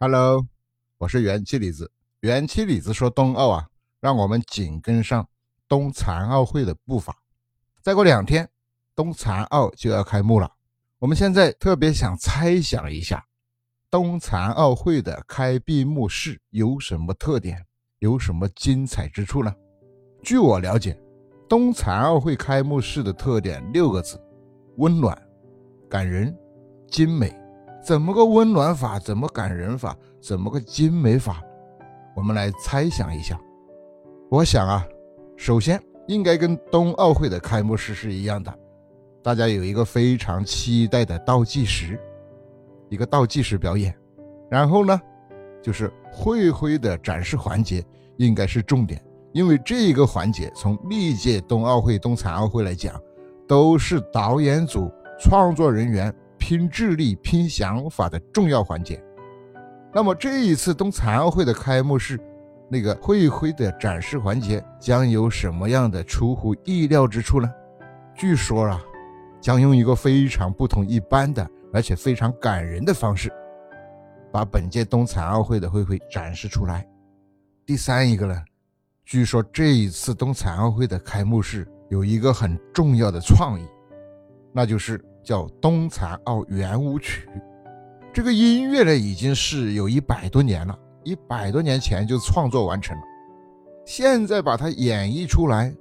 Hello，我是元气李子。元气李子说冬奥啊，让我们紧跟上冬残奥会的步伐。再过两天，冬残奥就要开幕了。我们现在特别想猜想一下，冬残奥会的开闭幕式有什么特点，有什么精彩之处呢？据我了解，冬残奥会开幕式的特点六个字：温暖、感人、精美。怎么个温暖法？怎么感人法？怎么个精美法？我们来猜想一下。我想啊，首先应该跟冬奥会的开幕式是一样的，大家有一个非常期待的倒计时，一个倒计时表演。然后呢，就是会徽的展示环节应该是重点，因为这个环节从历届冬奥会、冬残奥会来讲，都是导演组、创作人员。拼智力、拼想法的重要环节。那么这一次冬残奥会的开幕式，那个会徽的展示环节将有什么样的出乎意料之处呢？据说啊，将用一个非常不同一般的，而且非常感人的方式，把本届冬残奥会的会徽展示出来。第三一个呢，据说这一次冬残奥会的开幕式有一个很重要的创意，那就是。叫《冬残奥圆舞曲》，这个音乐呢已经是有一百多年了，一百多年前就创作完成了，现在把它演绎出来，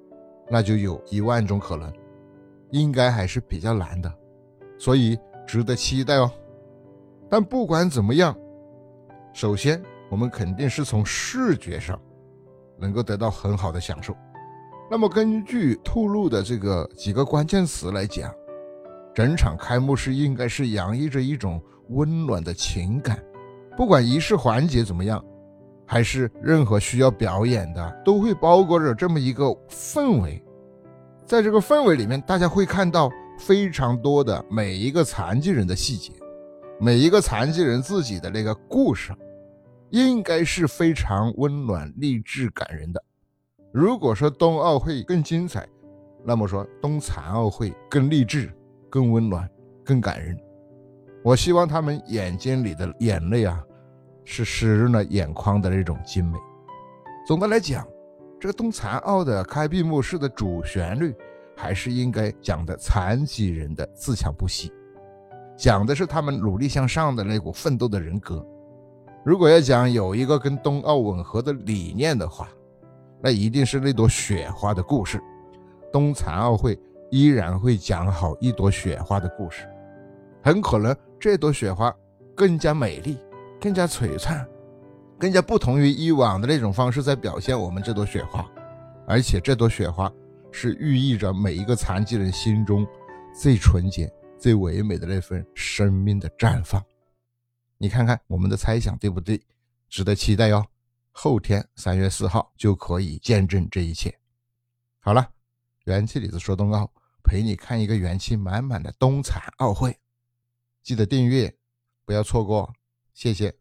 那就有一万种可能，应该还是比较难的，所以值得期待哦。但不管怎么样，首先我们肯定是从视觉上能够得到很好的享受。那么根据透露的这个几个关键词来讲。整场开幕式应该是洋溢着一种温暖的情感，不管仪式环节怎么样，还是任何需要表演的，都会包裹着这么一个氛围。在这个氛围里面，大家会看到非常多的每一个残疾人的细节，每一个残疾人自己的那个故事，应该是非常温暖、励志、感人的。如果说冬奥会更精彩，那么说冬残奥会更励志。更温暖，更感人。我希望他们眼睛里的眼泪啊，是湿润了眼眶的那种精美。总的来讲，这个冬残奥的开闭幕式的主旋律，还是应该讲的残疾人的自强不息，讲的是他们努力向上的那股奋斗的人格。如果要讲有一个跟冬奥吻合的理念的话，那一定是那朵雪花的故事。冬残奥会。依然会讲好一朵雪花的故事，很可能这朵雪花更加美丽、更加璀璨、更加不同于以往的那种方式在表现我们这朵雪花，而且这朵雪花是寓意着每一个残疾人心中最纯洁、最唯美的那份生命的绽放。你看看我们的猜想对不对？值得期待哟！后天三月四号就可以见证这一切。好了，元气李子说冬奥。陪你看一个元气满满的冬残奥会，记得订阅，不要错过，谢谢。